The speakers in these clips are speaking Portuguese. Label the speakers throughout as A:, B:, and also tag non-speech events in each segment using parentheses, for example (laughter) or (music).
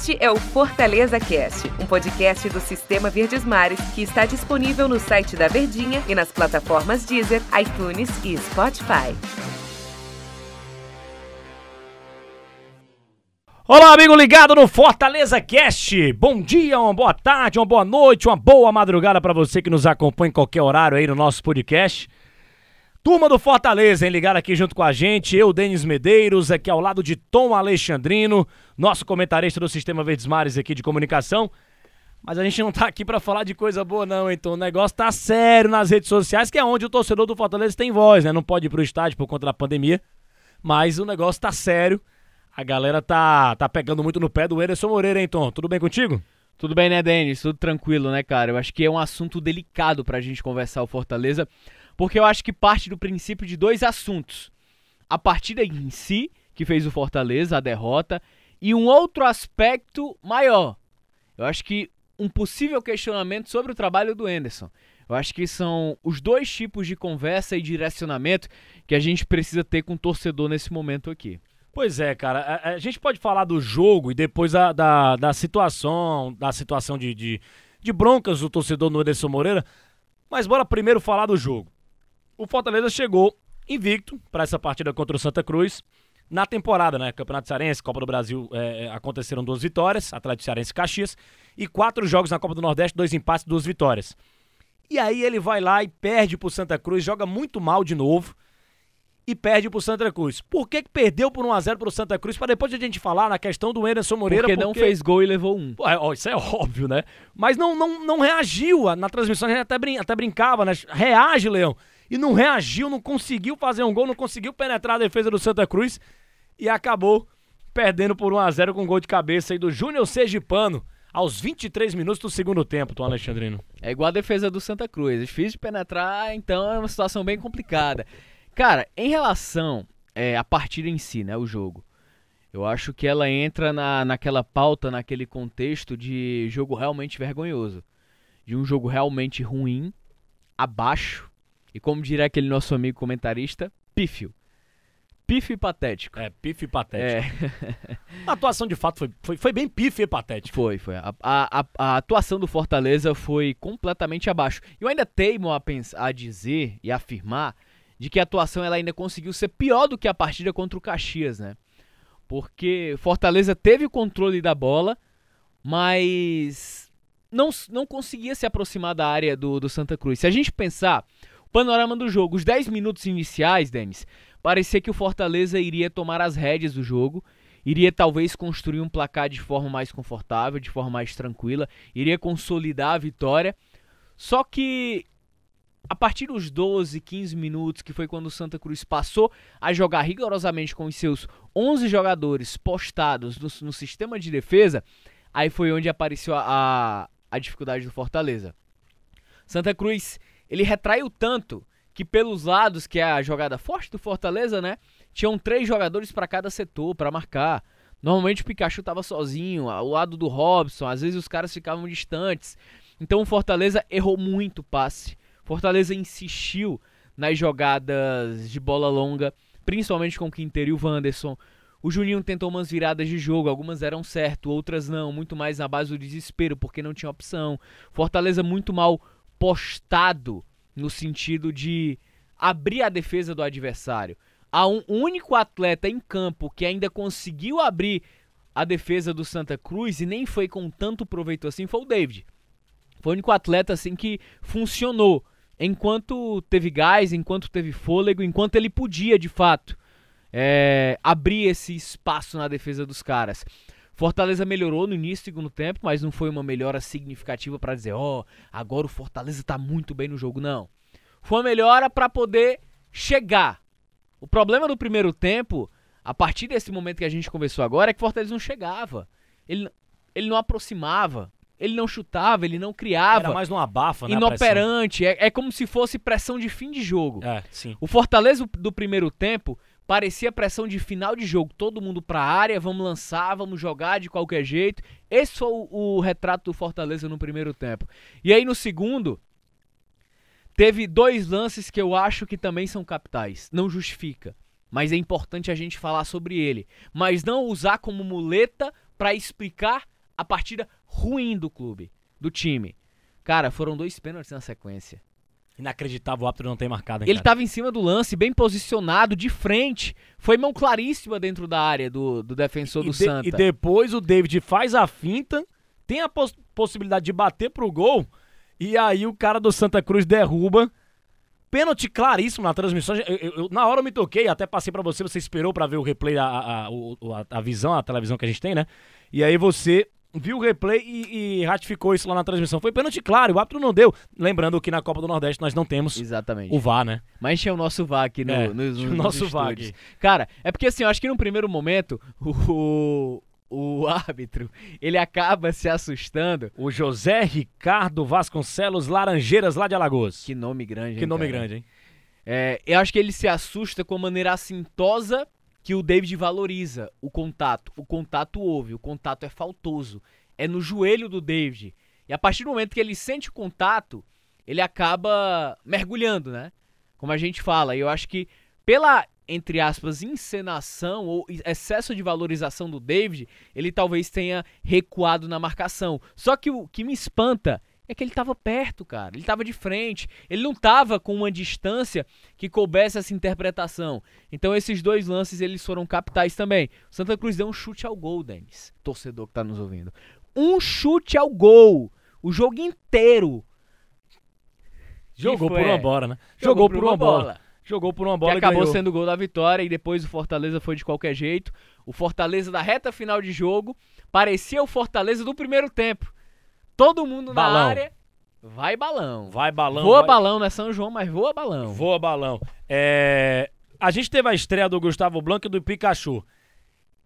A: Este é o Fortaleza Cast, um podcast do Sistema Verdes Mares que está disponível no site da Verdinha e nas plataformas Deezer, iTunes e Spotify.
B: Olá, amigo ligado no Fortaleza Cast. Bom dia, uma boa tarde, uma boa noite, uma boa madrugada para você que nos acompanha em qualquer horário aí no nosso podcast. Turma do Fortaleza, hein? Ligado aqui junto com a gente. Eu, Denis Medeiros, aqui ao lado de Tom Alexandrino, nosso comentarista do Sistema Verdes Mares aqui de comunicação. Mas a gente não tá aqui para falar de coisa boa, não, então o negócio tá sério nas redes sociais, que é onde o torcedor do Fortaleza tem voz, né? Não pode ir pro estádio por conta da pandemia. Mas o negócio tá sério. A galera tá, tá pegando muito no pé do Anderson Moreira, hein, Tom? Tudo bem contigo?
C: Tudo bem, né, Denis? Tudo tranquilo, né, cara? Eu acho que é um assunto delicado pra gente conversar o Fortaleza, porque eu acho que parte do princípio de dois assuntos. A partida em si, que fez o Fortaleza, a derrota, e um outro aspecto maior. Eu acho que um possível questionamento sobre o trabalho do Anderson. Eu acho que são os dois tipos de conversa e direcionamento que a gente precisa ter com o torcedor nesse momento aqui.
B: Pois é, cara. A, a, gente pode falar do jogo e depois da, da, da situação, da situação de, de, de, broncas do torcedor no Ederson Moreira. Mas bora primeiro falar do jogo. O Fortaleza chegou invicto para essa partida contra o Santa Cruz. Na temporada, né? Campeonato Cearense, Copa do Brasil, é, é, aconteceram duas vitórias, Atlético Cearense e Caxias, e quatro jogos na Copa do Nordeste, dois empates, duas vitórias. E aí ele vai lá e perde pro Santa Cruz, joga muito mal de novo e perde pro Santa Cruz. Por que, que perdeu por 1x0 pro Santa Cruz? Para depois a gente falar na questão do Anderson Moreira.
C: Porque, porque... não fez gol e levou um.
B: É, ó, isso é óbvio, né? Mas não, não, não reagiu. Na transmissão a gente até, brin até brincava, né? Reage, Leão. E não reagiu, não conseguiu fazer um gol, não conseguiu penetrar a defesa do Santa Cruz e acabou perdendo por 1x0 com um gol de cabeça aí do Júnior Sergipano aos 23 minutos do segundo tempo, Tom Alexandrino.
C: É igual a defesa do Santa Cruz. Difícil de penetrar, então é uma situação bem complicada. Cara, em relação é, à partida em si, né, o jogo, eu acho que ela entra na, naquela pauta, naquele contexto de jogo realmente vergonhoso. De um jogo realmente ruim, abaixo, e como diria aquele nosso amigo comentarista, pífio. Pífio e patético.
B: É, pífio e patético. É. a atuação de fato foi, foi, foi bem pífio e patético.
C: Foi, foi. A, a, a, atuação do Fortaleza foi completamente abaixo. Eu ainda teimo a, pensar, a dizer e afirmar de que a atuação ela ainda conseguiu ser pior do que a partida contra o Caxias, né? Porque Fortaleza teve o controle da bola, mas não, não conseguia se aproximar da área do, do Santa Cruz. Se a gente pensar panorama do jogo, os 10 minutos iniciais, Denis, parecia que o Fortaleza iria tomar as rédeas do jogo, iria talvez construir um placar de forma mais confortável, de forma mais tranquila, iria consolidar a vitória. Só que a partir dos 12, 15 minutos, que foi quando o Santa Cruz passou a jogar rigorosamente com os seus 11 jogadores postados no, no sistema de defesa, aí foi onde apareceu a, a, a dificuldade do Fortaleza. Santa Cruz, ele retraiu tanto que pelos lados, que é a jogada forte do Fortaleza, né? Tinham três jogadores para cada setor para marcar. Normalmente o Pikachu estava sozinho, ao lado do Robson, às vezes os caras ficavam distantes. Então o Fortaleza errou muito passe. Fortaleza insistiu nas jogadas de bola longa, principalmente com o Quinteiro e o Wanderson. O Juninho tentou umas viradas de jogo, algumas eram certo, outras não, muito mais na base do desespero, porque não tinha opção. Fortaleza muito mal postado no sentido de abrir a defesa do adversário. Há um único atleta em campo que ainda conseguiu abrir a defesa do Santa Cruz e nem foi com tanto proveito assim foi o David. Foi o único atleta assim que funcionou enquanto teve gás, enquanto teve fôlego, enquanto ele podia de fato é, abrir esse espaço na defesa dos caras. Fortaleza melhorou no início do segundo tempo, mas não foi uma melhora significativa para dizer, ó, oh, agora o Fortaleza está muito bem no jogo, não. Foi uma melhora para poder chegar. O problema do primeiro tempo, a partir desse momento que a gente conversou agora, é que o Fortaleza não chegava. Ele, ele não aproximava. Ele não chutava, ele não criava.
B: Era mais um abafa, né?
C: Inoperante. É, é, como se fosse pressão de fim de jogo.
B: É, sim.
C: O Fortaleza do primeiro tempo parecia pressão de final de jogo. Todo mundo pra área, vamos lançar, vamos jogar de qualquer jeito. Esse foi o, o retrato do Fortaleza no primeiro tempo. E aí no segundo, teve dois lances que eu acho que também são capitais. Não justifica. Mas é importante a gente falar sobre ele. Mas não usar como muleta pra explicar a partida ruim do clube, do time. Cara, foram dois pênaltis na sequência.
B: Inacreditável o árbitro não ter marcado. hein,
C: Ele
B: cara?
C: tava em cima do lance, bem posicionado, de frente. Foi mão claríssima dentro da área do, do defensor
B: e,
C: do
B: de-
C: Santa.
B: e depois o David faz a finta, tem a pos- possibilidade de bater pro gol, e aí o cara do Santa Cruz derruba. Pênalti claríssimo na transmissão. Eu- eu- eu- na hora eu me toquei, até passei pra você, você esperou pra ver o replay, a, a, a- a visão, a televisão que a gente tem, né? E aí você viu o replay e, e ratificou isso lá na transmissão. Foi pênalti claro, o árbitro não deu. Lembrando que na Copa do Nordeste nós não temos
C: Exatamente.
B: o VAR, né?
C: Mas tinha o nosso VAR aqui no,
B: É,
C: nos, nos
B: nosso VAR aqui.
C: Cara, é porque assim, eu acho que num primeiro momento, o, o árbitro, ele acaba se assustando.
B: O José Ricardo Vasconcelos Laranjeiras, lá de Alagoas.
C: Que nome grande,
B: Que
C: hein,
B: nome
C: cara?
B: grande, hein?
C: É, eu acho que ele se assusta com a maneira assintosa que o David valoriza o contato. O contato houve, o contato é faltoso. É no joelho do David. E a partir do momento que ele sente o contato, ele acaba mergulhando, né? Como a gente fala. E eu acho que pela, entre aspas, encenação ou excesso de valorização do David, ele talvez tenha recuado na marcação. Só que o que me espanta é que ele tava perto, cara. Ele tava de frente. Ele não tava com uma distância que coubesse essa interpretação. Então esses dois lances eles foram capitais também. O Santa Cruz deu um chute ao gol, Denis. Torcedor que tá nos ouvindo. Um chute ao gol. O jogo inteiro.
B: Jogou por uma bola, né? Jogou, por uma bola. Jogou por uma bola
C: que
B: e
C: acabou
B: ganhou.
C: sendo o gol da vitória e depois o Fortaleza foi de qualquer jeito. O Fortaleza da reta final de jogo parecia o Fortaleza do primeiro tempo. Todo mundo
B: Balão.
C: na área. Vai balão.
B: Vai balão.
C: voa
B: vai...
C: balão, não é São João, mas voa balão.
B: Voa balão. É... A gente teve a estreia do Gustavo Blanco e do Pikachu.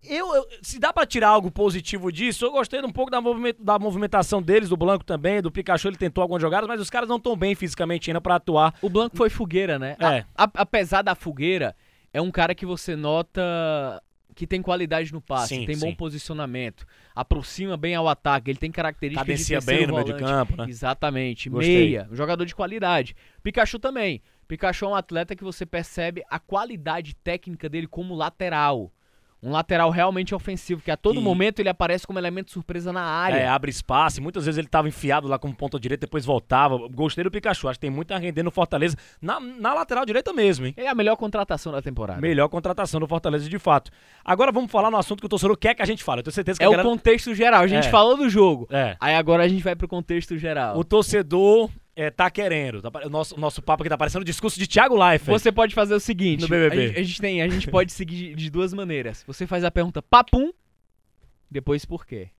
B: Eu, eu- se dá pra tirar algo positivo disso, eu gostei um pouco da, da movimentação deles, do Blanco também, do Pikachu, ele tentou algumas jogadas, mas os caras não estão bem fisicamente ainda pra atuar.
C: O Blanco foi fogueira, né? A-
B: É.
C: a- apesar da fogueira, é um cara que você nota que tem qualidade no passe,
B: Sim,
C: tem bom
B: sim.
C: posicionamento, aproxima bem ao ataque, ele tem características
B: Cadencia
C: de
B: bem no meio de
C: volante.
B: campo, né?
C: Exatamente,
B: Gostei.
C: meia, um jogador de qualidade. Pikachu também. Pikachu é um atleta que você percebe a qualidade técnica dele como lateral. Um lateral realmente ofensivo, que a todo
B: E-
C: momento ele aparece como elemento surpresa na área.
B: É, abre espaço. e Muitas vezes ele tava enfiado lá como ponta direita, depois voltava. Gostei do Pikachu, acho que tem muito a render no Fortaleza. Na, na lateral direita mesmo, hein?
C: É a melhor contratação da temporada.
B: Melhor contratação do Fortaleza de fato. Agora vamos falar no assunto que o torcedor quer que a gente fale. Eu tenho certeza que
C: É
B: a
C: o
B: galera...
C: contexto geral. A gente
B: É.
C: falou do jogo.
B: É.
C: Aí agora a gente vai pro contexto geral.
B: O torcedor é, tá querendo. Tá o, nosso, nosso papo aqui tá parecendo o discurso de Thiago Leifert.
C: Você pode fazer o seguinte:
B: No BBB.
C: A, gente, a gente tem, a gente pode seguir de- de duas maneiras. Você faz a pergunta papum, depois por quê,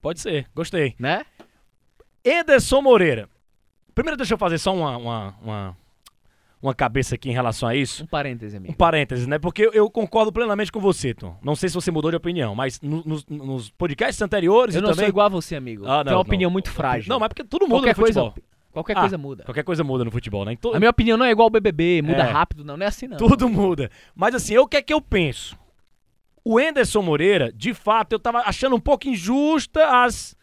B: Pode ser, gostei.
C: né?
B: Ederson Moreira. Primeiro deixa eu fazer só uma, uma, uma, uma cabeça aqui em relação a isso.
C: Um parêntese,
B: Um
C: amigo.
B: parênteses, né? Porque eu, concordo plenamente com você, Tom. Não sei se você mudou de opinião, mas no- nos, nos podcasts anteriores
C: Eu não
B: também...
C: sou igual a você, amigo.
B: Ah,
C: Tem
B: não,
C: uma opinião
B: não.
C: muito frágil.
B: Não, mas porque tudo muda
C: qualquer
B: no futebol.
C: coisa, qualquer
B: Ah,
C: coisa muda.
B: Qualquer coisa muda no futebol, né? Então,
C: A minha opinião não é igual ao BBB, muda
B: É.
C: rápido, não, não é assim não.
B: Tudo muda. Mas assim, eu o que é que eu penso? O Enderson Moreira, de fato, eu tava achando um pouco injusta as,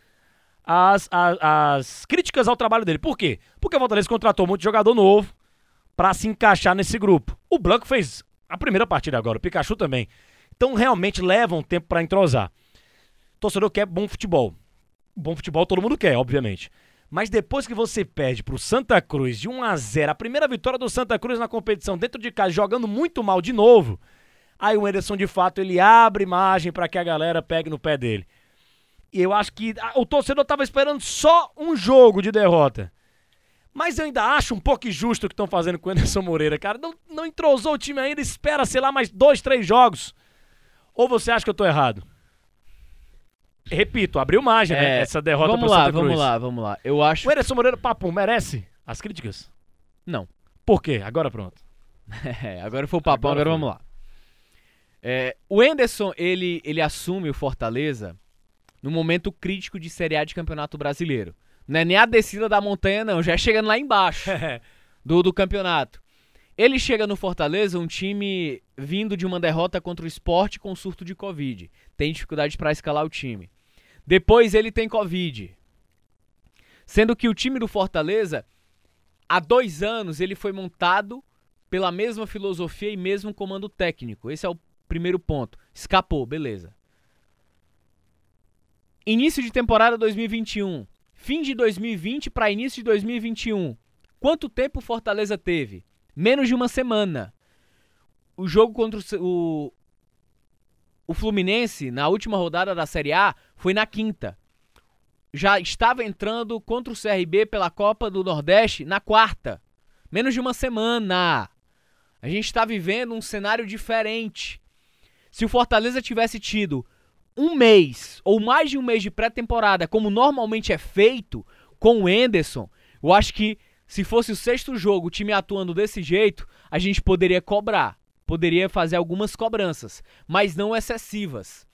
B: as, as, as críticas ao trabalho dele. Por quê? Porque o Fortaleza contratou muito jogador novo pra se encaixar nesse grupo. O Blanco fez a primeira partida agora, o Pikachu também. Então realmente leva um tempo pra entrosar. O torcedor quer bom futebol. Bom futebol todo mundo quer, obviamente. Mas depois que você perde pro Santa Cruz de 1 a 0 a primeira vitória do Santa Cruz na competição dentro de casa, jogando muito mal de novo, aí o Ederson de fato ele abre margem pra que a galera pegue no pé dele. E eu acho que o torcedor tava esperando só um jogo de derrota. Mas eu ainda acho um pouco injusto o que estão fazendo com o Anderson Moreira, cara. Não, não entrosou o time ainda, espera, sei lá, mais dois, três jogos. Ou você acha que eu tô errado? Repito, abriu margem, né?
C: É,
B: Essa derrota
C: vamos
B: pro
C: lá,
B: Santa Cruz.
C: vamos lá, vamos lá. Eu acho.
B: O Ederson Moreira, papo, merece as críticas?
C: Não.
B: Por quê? Agora pronto. (laughs)
C: É, agora foi o papão,
B: Agora
C: agora, vamos lá. É, o Enderson, ele, ele assume o Fortaleza no momento crítico de Série A de Campeonato Brasileiro. Não é nem a descida da montanha, não, já é chegando lá embaixo (laughs) do, do campeonato. Ele chega no Fortaleza, um time vindo de uma derrota contra o esporte com surto de Covid. Tem dificuldade para escalar o time. Depois ele tem Covid. Sendo que o time do Fortaleza, há dois anos, ele foi montado pela mesma filosofia e mesmo comando técnico. Esse é o primeiro ponto. Escapou, beleza. Início de temporada 2021. Fim de 2020 para início de 2021. Quanto tempo o Fortaleza teve? Menos de uma semana. O jogo contra o, o Fluminense, na última rodada da Série A, foi na quinta. Já estava entrando contra o CRB pela Copa do Nordeste na quarta. Menos de uma semana. A gente está vivendo um cenário diferente. Se o Fortaleza tivesse tido um mês ou mais de um mês de pré-temporada, como normalmente é feito com o Enderson, eu acho que se fosse o sexto jogo, o time atuando desse jeito, a gente poderia cobrar, poderia fazer algumas cobranças, mas não excessivas.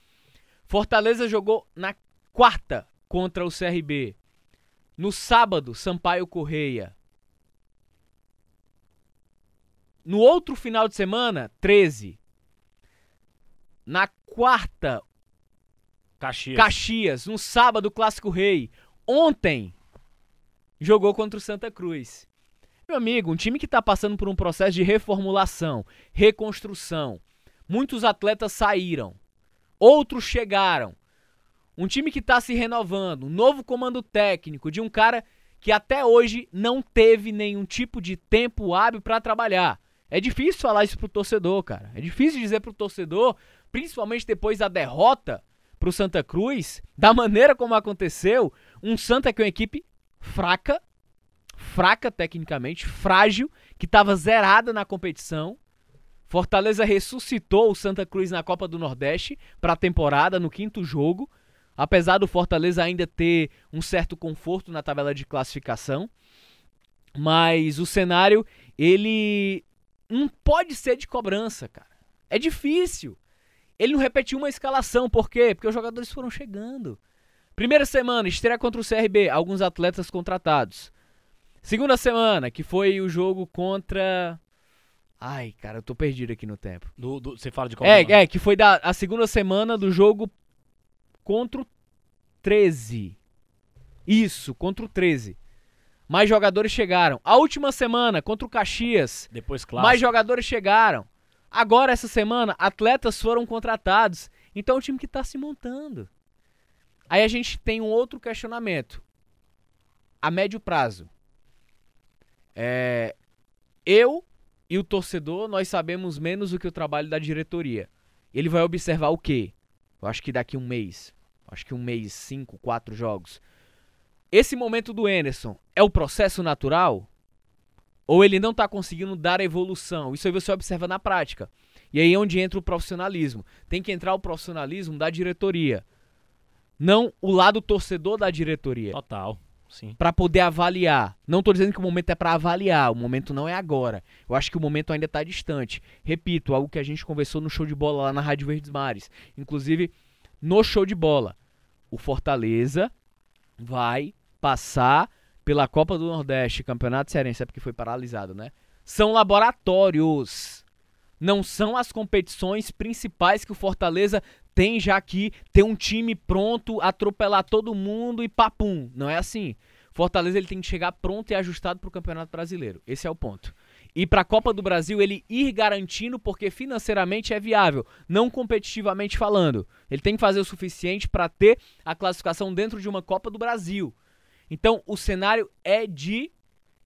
C: Fortaleza jogou na quarta contra o CRB. No sábado, Sampaio Correia. No outro final de semana, 13. Na quarta,
B: Caxias.
C: Caxias. No sábado, Clássico Rei. Ontem, jogou contra o Santa Cruz. Meu amigo, um time que está passando por um processo de reformulação, reconstrução. Muitos atletas saíram, outros chegaram. Um time que está se renovando, um novo comando técnico de um cara que até hoje não teve nenhum tipo de tempo hábil para trabalhar. É difícil falar isso pro torcedor, cara. É difícil dizer pro torcedor, principalmente depois da derrota pro Santa Cruz, da maneira como aconteceu, um Santa que é uma equipe fraca, fraca tecnicamente, frágil, que estava zerada na competição. Fortaleza ressuscitou o Santa Cruz na Copa do Nordeste para a temporada no quinto jogo, apesar do Fortaleza ainda ter um certo conforto na tabela de classificação. Mas o cenário, ele não pode ser de cobrança, cara. É difícil. Ele não repetiu uma escalação, por quê? Porque os jogadores foram chegando. Primeira semana, estreia contra o CRB, alguns atletas contratados. Segunda semana, que foi o jogo contra. Ai, cara, eu tô perdido aqui no tempo.
B: Do- do- você fala de qual?
C: É,
B: semana?
C: é, que foi da, a segunda semana do jogo contra o 13. Isso, contra o 13. Mais jogadores chegaram. A última semana, contra o Caxias,
B: Depois clássico.
C: mais jogadores chegaram. Agora, essa semana, atletas foram contratados. Então é um time que está se montando. Aí a gente tem um outro questionamento. A médio prazo. É, eu e o torcedor, nós sabemos menos do que o trabalho da diretoria. Ele vai observar o quê? Eu acho que daqui um mês. Acho que um mês, cinco, quatro jogos. Esse momento do Enerson é o processo natural? Ou ele não está conseguindo dar evolução? Isso aí você observa na prática. E aí é onde entra o profissionalismo. Tem que entrar o profissionalismo da diretoria. Não o lado torcedor da diretoria
B: Total. Sim.
C: para poder avaliar. Não tô dizendo que o momento é para avaliar, o momento não é agora. Eu acho que o momento ainda tá distante. Repito, algo que a gente conversou no show de bola lá na Rádio Verdes Mares. Inclusive, no show de bola, o Fortaleza vai passar pela Copa do Nordeste, Campeonato Cearense, é porque foi paralisado, né? São laboratórios. Não são as competições principais que o Fortaleza tem já aqui, ter um time pronto, atropelar todo mundo e papum. Não é assim. Fortaleza ele tem que chegar pronto e ajustado para o Campeonato Brasileiro. Esse é o ponto. E para a Copa do Brasil ele ir garantindo porque financeiramente é viável, não competitivamente falando. Ele tem que fazer o suficiente para ter a classificação dentro de uma Copa do Brasil. Então o cenário é de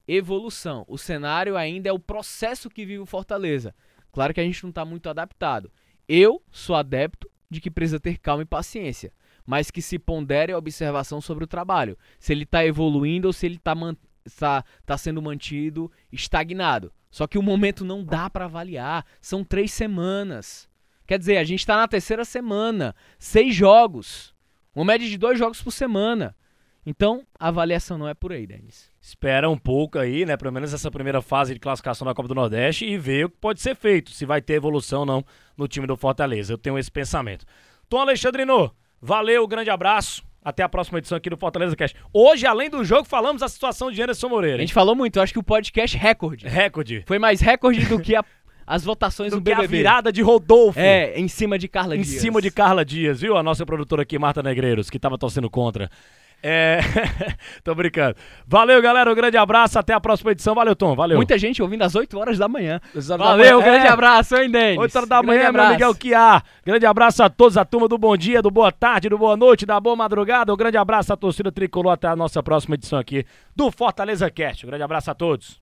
C: evolução. O cenário ainda é o processo que vive o Fortaleza. Claro que a gente não está muito adaptado. Eu sou adepto de que precisa ter calma e paciência, mas que se pondere a observação sobre o trabalho. Se ele está evoluindo ou se ele está tá, tá sendo mantido estagnado. Só que o momento não dá para avaliar. São três semanas. Quer dizer, a gente está na terceira semana. Seis jogos. Uma média de dois jogos por semana. Então, a avaliação não é por aí, Denis.
B: Espera um pouco aí, né? Pelo menos essa primeira fase de classificação da Copa do Nordeste e ver o que pode ser feito, se vai ter evolução ou não no time do Fortaleza. Eu tenho esse pensamento. Tom Alexandrino, valeu, grande abraço. Até a próxima edição aqui do Fortaleza Cast. Hoje, além do jogo, falamos da situação de Anderson
C: A
B: Moreira. hein?
C: gente falou muito, eu acho que o podcast recorde.
B: Recorde.
C: Foi mais recorde do que a- (laughs) as votações
B: Do
C: do,
B: que a
C: BBB.
B: virada de Rodolfo.
C: É, em cima de Carla
B: em
C: Dias.
B: cima de Carla Dias, viu? A nossa produtora aqui, Marta Negreiros, que tava torcendo contra. É. (laughs) Tô brincando. Valeu, galera. Um grande abraço. Até a próxima edição. Valeu, Tom. Valeu.
C: Muita gente ouvindo às 8 horas da manhã.
B: Horas da
C: Valeu,
B: manhã.
C: grande
B: É.
C: abraço, hein, Denis?
B: 8 horas da
C: Grande
B: manhã, meu
C: abraço.
B: Miguel Kiá. Grande abraço a todos, a turma do bom dia, do boa tarde, do boa noite, da boa madrugada. Um grande abraço à torcida tricolor. Até a nossa próxima edição aqui do Fortaleza Cast. Um grande abraço a todos.